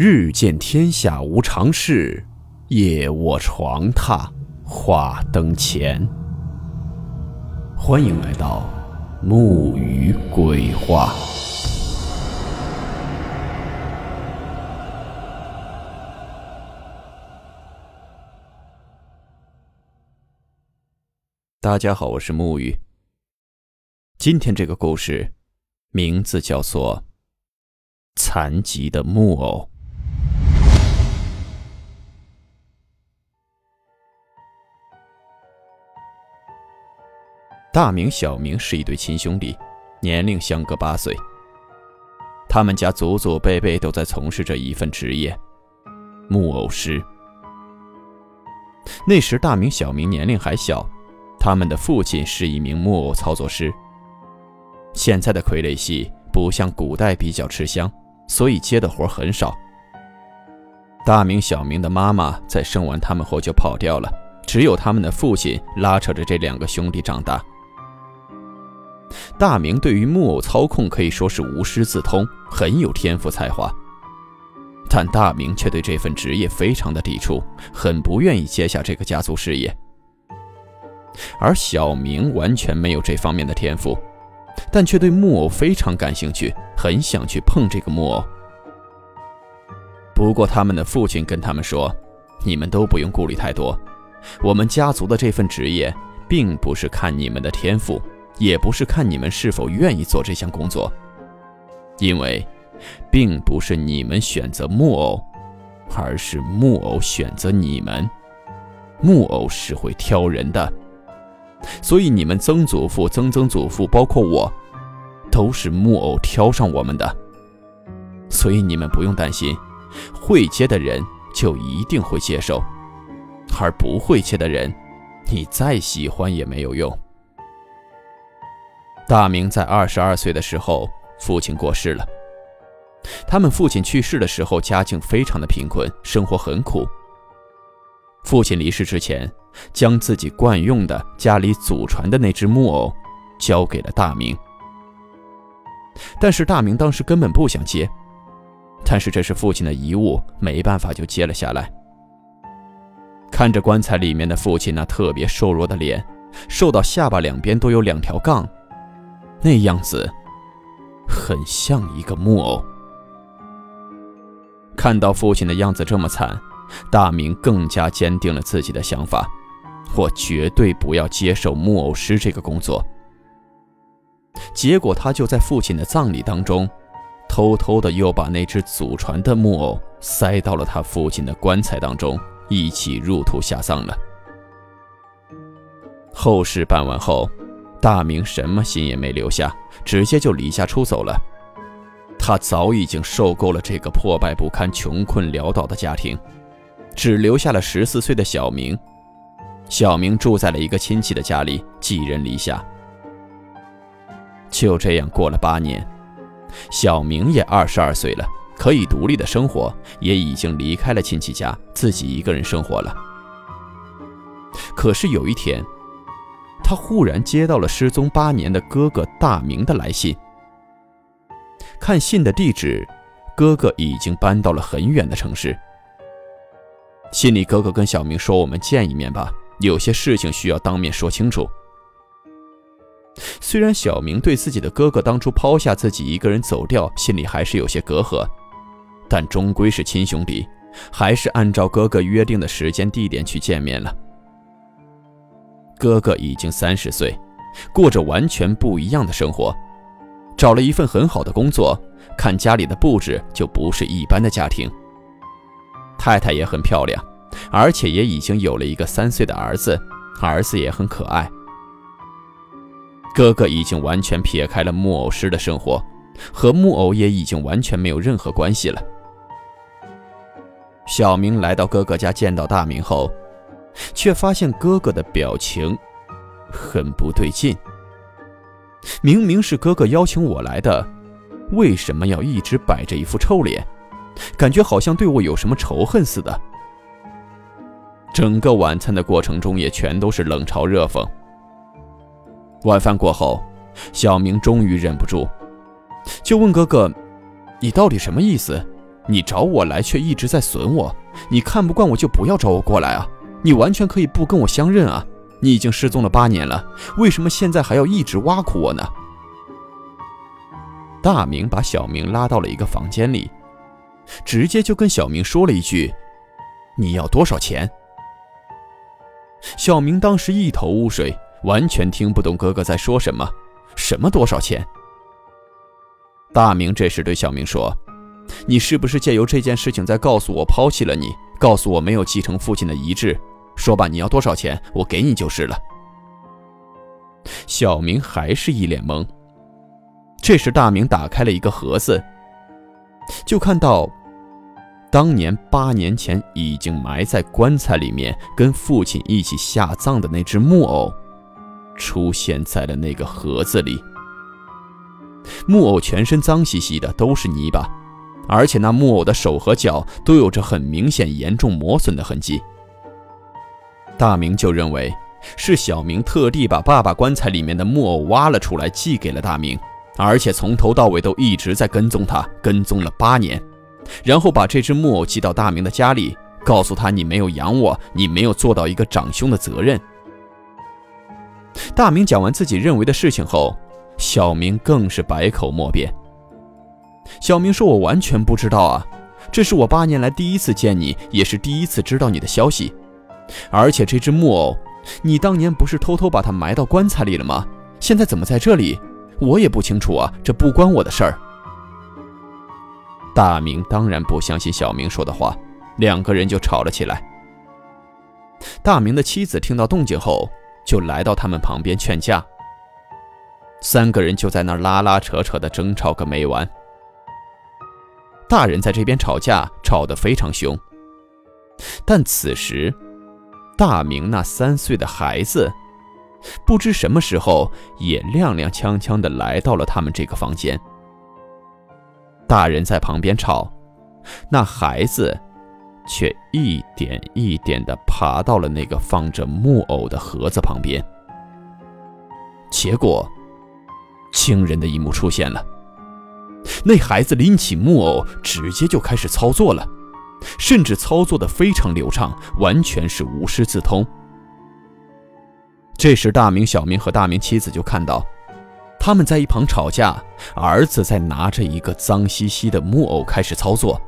日见天下无常事，夜卧床榻话灯前。欢迎来到木鱼鬼话。大家好，我是木鱼。今天这个故事名字叫做《残疾的木偶》。大明、小明是一对亲兄弟，年龄相隔八岁。他们家祖祖辈辈都在从事着一份职业——木偶师。那时，大明、小明年龄还小，他们的父亲是一名木偶操作师。现在的傀儡戏不像古代比较吃香，所以接的活很少。大明、小明的妈妈在生完他们后就跑掉了，只有他们的父亲拉扯着这两个兄弟长大。大明对于木偶操控可以说是无师自通，很有天赋才华。但大明却对这份职业非常的抵触，很不愿意接下这个家族事业。而小明完全没有这方面的天赋，但却对木偶非常感兴趣，很想去碰这个木偶。不过他们的父亲跟他们说：“你们都不用顾虑太多，我们家族的这份职业并不是看你们的天赋。”也不是看你们是否愿意做这项工作，因为，并不是你们选择木偶，而是木偶选择你们。木偶是会挑人的，所以你们曾祖父、曾曾祖父，包括我，都是木偶挑上我们的。所以你们不用担心，会接的人就一定会接受，而不会接的人，你再喜欢也没有用。大明在二十二岁的时候，父亲过世了。他们父亲去世的时候，家境非常的贫困，生活很苦。父亲离世之前，将自己惯用的家里祖传的那只木偶交给了大明。但是大明当时根本不想接，但是这是父亲的遗物，没办法就接了下来。看着棺材里面的父亲那特别瘦弱的脸，瘦到下巴两边都有两条杠。那样子，很像一个木偶。看到父亲的样子这么惨，大明更加坚定了自己的想法：我绝对不要接受木偶师这个工作。结果他就在父亲的葬礼当中，偷偷的又把那只祖传的木偶塞到了他父亲的棺材当中，一起入土下葬了。后事办完后。大明什么心也没留下，直接就离家出走了。他早已经受够了这个破败不堪、穷困潦倒的家庭，只留下了十四岁的小明。小明住在了一个亲戚的家里，寄人篱下。就这样过了八年，小明也二十二岁了，可以独立的生活，也已经离开了亲戚家，自己一个人生活了。可是有一天，他忽然接到了失踪八年的哥哥大明的来信。看信的地址，哥哥已经搬到了很远的城市。信里哥哥跟小明说：“我们见一面吧，有些事情需要当面说清楚。”虽然小明对自己的哥哥当初抛下自己一个人走掉，心里还是有些隔阂，但终归是亲兄弟，还是按照哥哥约定的时间地点去见面了。哥哥已经三十岁，过着完全不一样的生活，找了一份很好的工作，看家里的布置就不是一般的家庭。太太也很漂亮，而且也已经有了一个三岁的儿子，儿子也很可爱。哥哥已经完全撇开了木偶师的生活，和木偶也已经完全没有任何关系了。小明来到哥哥家，见到大明后。却发现哥哥的表情很不对劲。明明是哥哥邀请我来的，为什么要一直摆着一副臭脸？感觉好像对我有什么仇恨似的。整个晚餐的过程中也全都是冷嘲热讽。晚饭过后，小明终于忍不住，就问哥哥：“你到底什么意思？你找我来却一直在损我，你看不惯我就不要找我过来啊！你完全可以不跟我相认啊！你已经失踪了八年了，为什么现在还要一直挖苦我呢？大明把小明拉到了一个房间里，直接就跟小明说了一句：“你要多少钱？”小明当时一头雾水，完全听不懂哥哥在说什么。什么多少钱？大明这时对小明说：“你是不是借由这件事情在告诉我抛弃了你，告诉我没有继承父亲的遗志？说吧，你要多少钱，我给你就是了。”小明还是一脸懵。这时，大明打开了一个盒子，就看到当年八年前已经埋在棺材里面，跟父亲一起下葬的那只木偶，出现在了那个盒子里。木偶全身脏兮兮的，都是泥巴，而且那木偶的手和脚都有着很明显、严重磨损的痕迹。大明就认为是小明特地把爸爸棺材里面的木偶挖了出来，寄给了大明。而且从头到尾都一直在跟踪他，跟踪了八年，然后把这只木偶寄到大明的家里，告诉他：“你没有养我，你没有做到一个长兄的责任。”大明讲完自己认为的事情后，小明更是百口莫辩。小明说：“我完全不知道啊，这是我八年来第一次见你，也是第一次知道你的消息。而且这只木偶，你当年不是偷偷把它埋到棺材里了吗？现在怎么在这里？”我也不清楚啊，这不关我的事儿。大明当然不相信小明说的话，两个人就吵了起来。大明的妻子听到动静后，就来到他们旁边劝架。三个人就在那儿拉拉扯扯的争吵个没完。大人在这边吵架，吵得非常凶。但此时，大明那三岁的孩子。不知什么时候，也踉踉跄跄地来到了他们这个房间。大人在旁边吵，那孩子却一点一点地爬到了那个放着木偶的盒子旁边。结果，惊人的一幕出现了：那孩子拎起木偶，直接就开始操作了，甚至操作得非常流畅，完全是无师自通。这时，大明、小明和大明妻子就看到，他们在一旁吵架，儿子在拿着一个脏兮兮的木偶开始操作。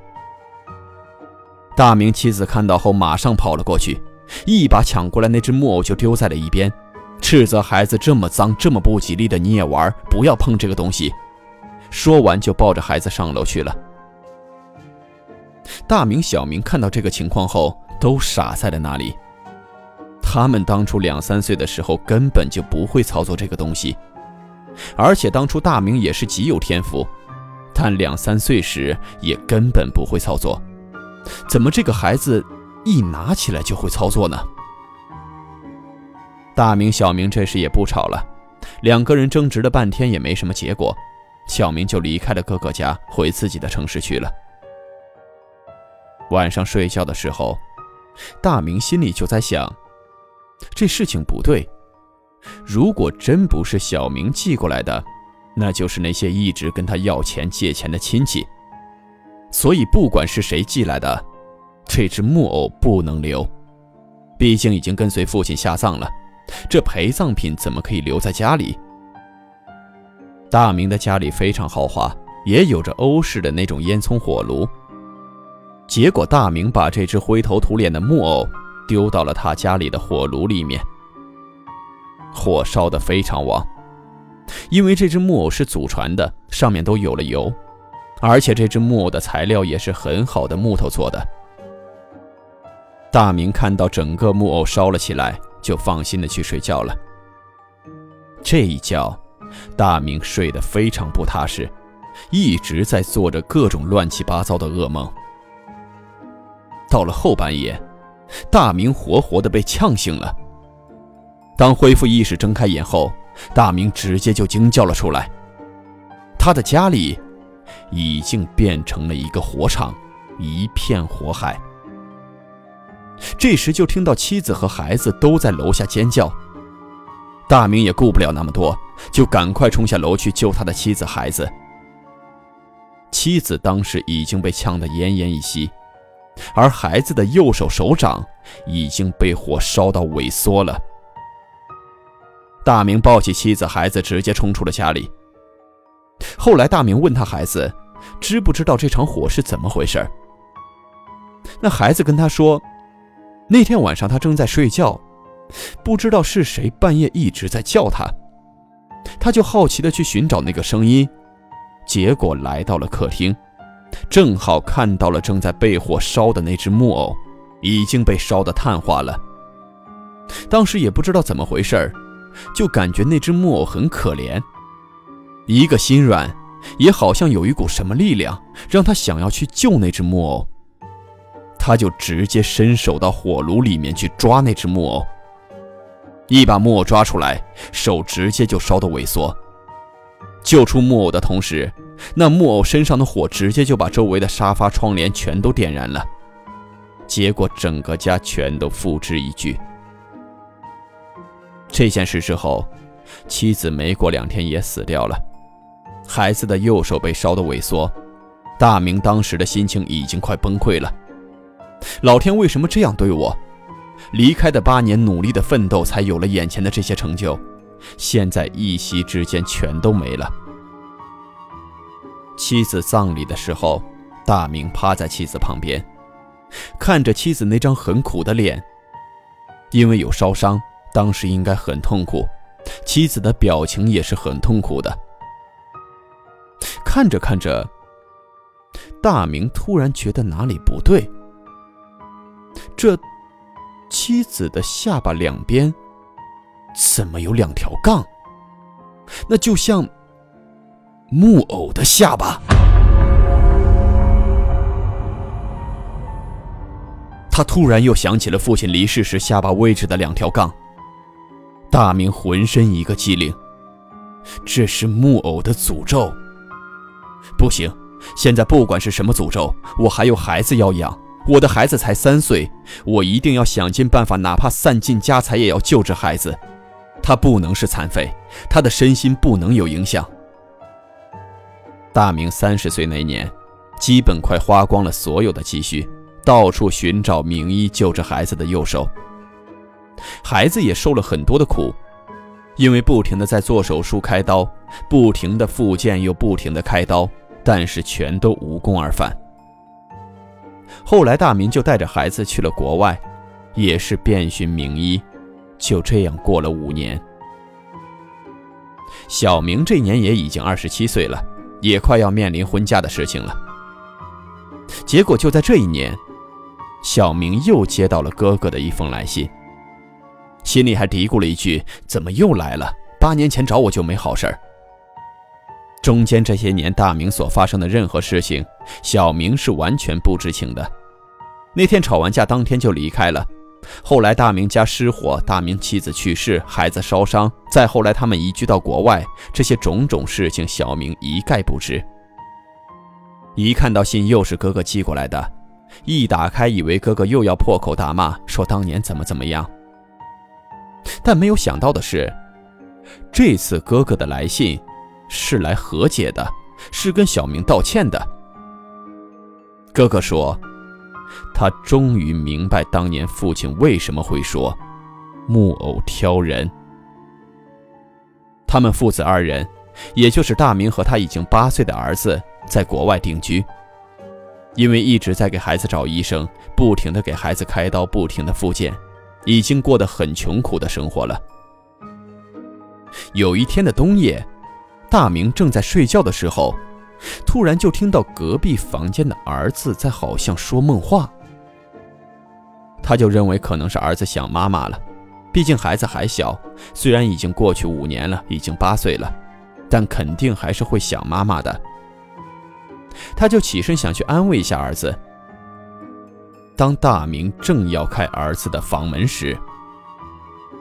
大明妻子看到后，马上跑了过去，一把抢过来那只木偶就丢在了一边，斥责孩子这么脏、这么不吉利的你也玩，不要碰这个东西。说完就抱着孩子上楼去了。大明、小明看到这个情况后，都傻在了那里。他们当初两三岁的时候根本就不会操作这个东西，而且当初大明也是极有天赋，但两三岁时也根本不会操作。怎么这个孩子一拿起来就会操作呢？大明、小明这时也不吵了，两个人争执了半天也没什么结果，小明就离开了哥哥家，回自己的城市去了。晚上睡觉的时候，大明心里就在想。这事情不对，如果真不是小明寄过来的，那就是那些一直跟他要钱借钱的亲戚。所以不管是谁寄来的，这只木偶不能留，毕竟已经跟随父亲下葬了，这陪葬品怎么可以留在家里？大明的家里非常豪华，也有着欧式的那种烟囱火炉。结果大明把这只灰头土脸的木偶。丢到了他家里的火炉里面，火烧得非常旺。因为这只木偶是祖传的，上面都有了油，而且这只木偶的材料也是很好的木头做的。大明看到整个木偶烧了起来，就放心的去睡觉了。这一觉，大明睡得非常不踏实，一直在做着各种乱七八糟的噩梦。到了后半夜。大明活活的被呛醒了。当恢复意识、睁开眼后，大明直接就惊叫了出来。他的家里已经变成了一个火场，一片火海。这时就听到妻子和孩子都在楼下尖叫。大明也顾不了那么多，就赶快冲下楼去救他的妻子、孩子。妻子当时已经被呛得奄奄一息，而孩子的右手手掌已经被火烧到萎缩了。大明抱起妻子、孩子，直接冲出了家里。后来，大明问他孩子，知不知道这场火是怎么回事？那孩子跟他说，那天晚上他正在睡觉，不知道是谁半夜一直在叫他，他就好奇的去寻找那个声音，结果来到了客厅，正好看到了正在被火烧的那只木偶，已经被烧得碳化了。当时也不知道怎么回事就感觉那只木偶很可怜。一个心软，也好像有一股什么力量，让他想要去救那只木偶。他就直接伸手到火炉里面去抓那只木偶，一把木偶抓出来，手直接就烧得萎缩。救出木偶的同时，那木偶身上的火直接就把周围的沙发、窗帘全都点燃了，结果整个家全都付之一炬。这件事之后，妻子没过两天也死掉了。孩子的右手被烧得萎缩，大明当时的心情已经快崩溃了。老天为什么这样对我？离开的八年努力的奋斗，才有了眼前的这些成就，现在一夕之间全都没了。妻子葬礼的时候，大明趴在妻子旁边，看着妻子那张很苦的脸，因为有烧伤，当时应该很痛苦，妻子的表情也是很痛苦的。看着看着，大明突然觉得哪里不对。这妻子的下巴两边怎么有两条杠？那就像木偶的下巴。他突然又想起了父亲离世时下巴位置的两条杠。大明浑身一个机灵，这是木偶的诅咒。不行，现在不管是什么诅咒，我还有孩子要养，我的孩子才三岁，我一定要想尽办法，哪怕散尽家财也要救这孩子。他不能是残废，他的身心不能有影响。大明三十岁那年，基本快花光了所有的积蓄，到处寻找名医救这孩子的右手。孩子也受了很多的苦。因为不停的在做手术开刀，不停的复健又不停的开刀，但是全都无功而返。后来大明就带着孩子去了国外，也是遍寻名医，就这样过了五年。小明这年也已经二十七岁了，也快要面临婚嫁的事情了。结果就在这一年，小明又接到了哥哥的一封来信。心里还嘀咕了一句：“怎么又来了？八年前找我就没好事儿。”中间这些年，大明所发生的任何事情，小明是完全不知情的。那天吵完架，当天就离开了。后来大明家失火，大明妻子去世，孩子烧伤，再后来他们移居到国外，这些种种事情，小明一概不知。一看到信，又是哥哥寄过来的，一打开，以为哥哥又要破口大骂，说当年怎么怎么样。但没有想到的是，这次哥哥的来信是来和解的，是跟小明道歉的。哥哥说，他终于明白当年父亲为什么会说“木偶挑人”。他们父子二人，也就是大明和他已经八岁的儿子，在国外定居，因为一直在给孩子找医生，不停的给孩子开刀，不停的复健。已经过得很穷苦的生活了。有一天的冬夜，大明正在睡觉的时候，突然就听到隔壁房间的儿子在好像说梦话。他就认为可能是儿子想妈妈了，毕竟孩子还小，虽然已经过去五年了，已经八岁了，但肯定还是会想妈妈的。他就起身想去安慰一下儿子。当大明正要开儿子的房门时，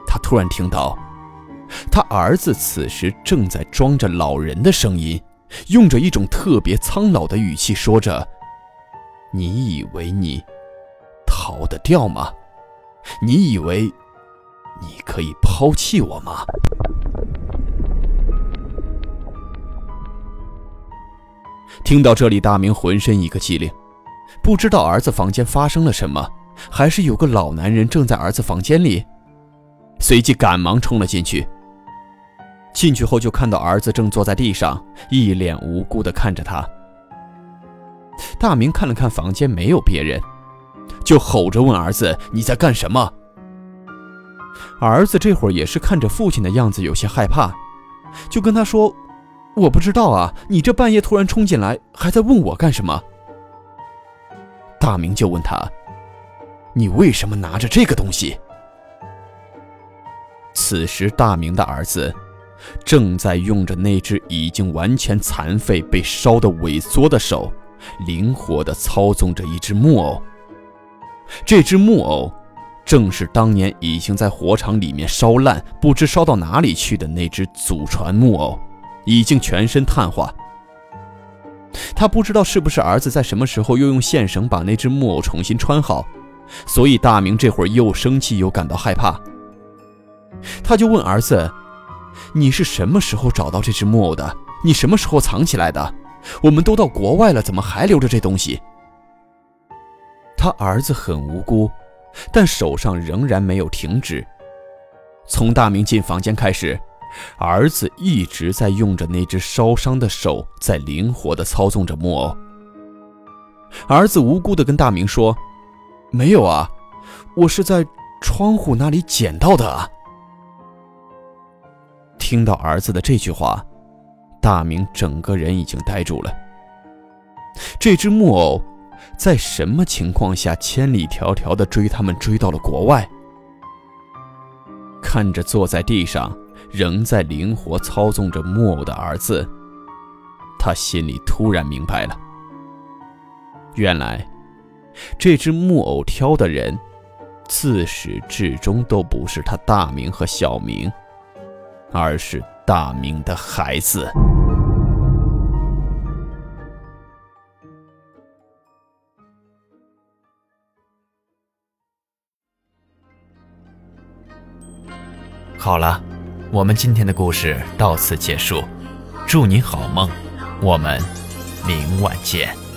他突然听到，他儿子此时正在装着老人的声音，用着一种特别苍老的语气说着：“你以为你逃得掉吗？你以为你可以抛弃我吗？”听到这里，大明浑身一个激灵，不知道儿子房间发生了什么，还是有个老男人正在儿子房间里。随即赶忙冲了进去。进去后就看到儿子正坐在地上，一脸无辜地看着他。大明看了看房间，没有别人，就吼着问儿子：“你在干什么？”儿子这会儿也是看着父亲的样子，有些害怕，就跟他说：“我不知道啊，你这半夜突然冲进来，还在问我干什么？”大明就问他：“你为什么拿着这个东西？”此时，大明的儿子正在用着那只已经完全残废、被烧得萎缩的手，灵活地操纵着一只木偶。这只木偶。正是当年已经在火场里面烧烂、不知烧到哪里去的那只祖传木偶，已经全身碳化。他不知道是不是儿子在什么时候又用线绳把那只木偶重新穿好，所以大明这会儿又生气又感到害怕。他就问儿子：“你是什么时候找到这只木偶的？你什么时候藏起来的？我们都到国外了，怎么还留着这东西？”他儿子很无辜。但手上仍然没有停止。从大明进房间开始，儿子一直在用着那只烧伤的手，在灵活地操纵着木偶。儿子无辜地跟大明说：“没有啊，我是在窗户那里捡到的啊。”听到儿子的这句话，大明整个人已经呆住了。这只木偶。在什么情况下千里迢迢的追他们追到了国外？看着坐在地上仍在灵活操纵着木偶的儿子，他心里突然明白了。原来，这只木偶挑的人，自始至终都不是他大明和小明，而是大明的孩子。好了，我们今天的故事到此结束，祝你好梦，我们明晚见。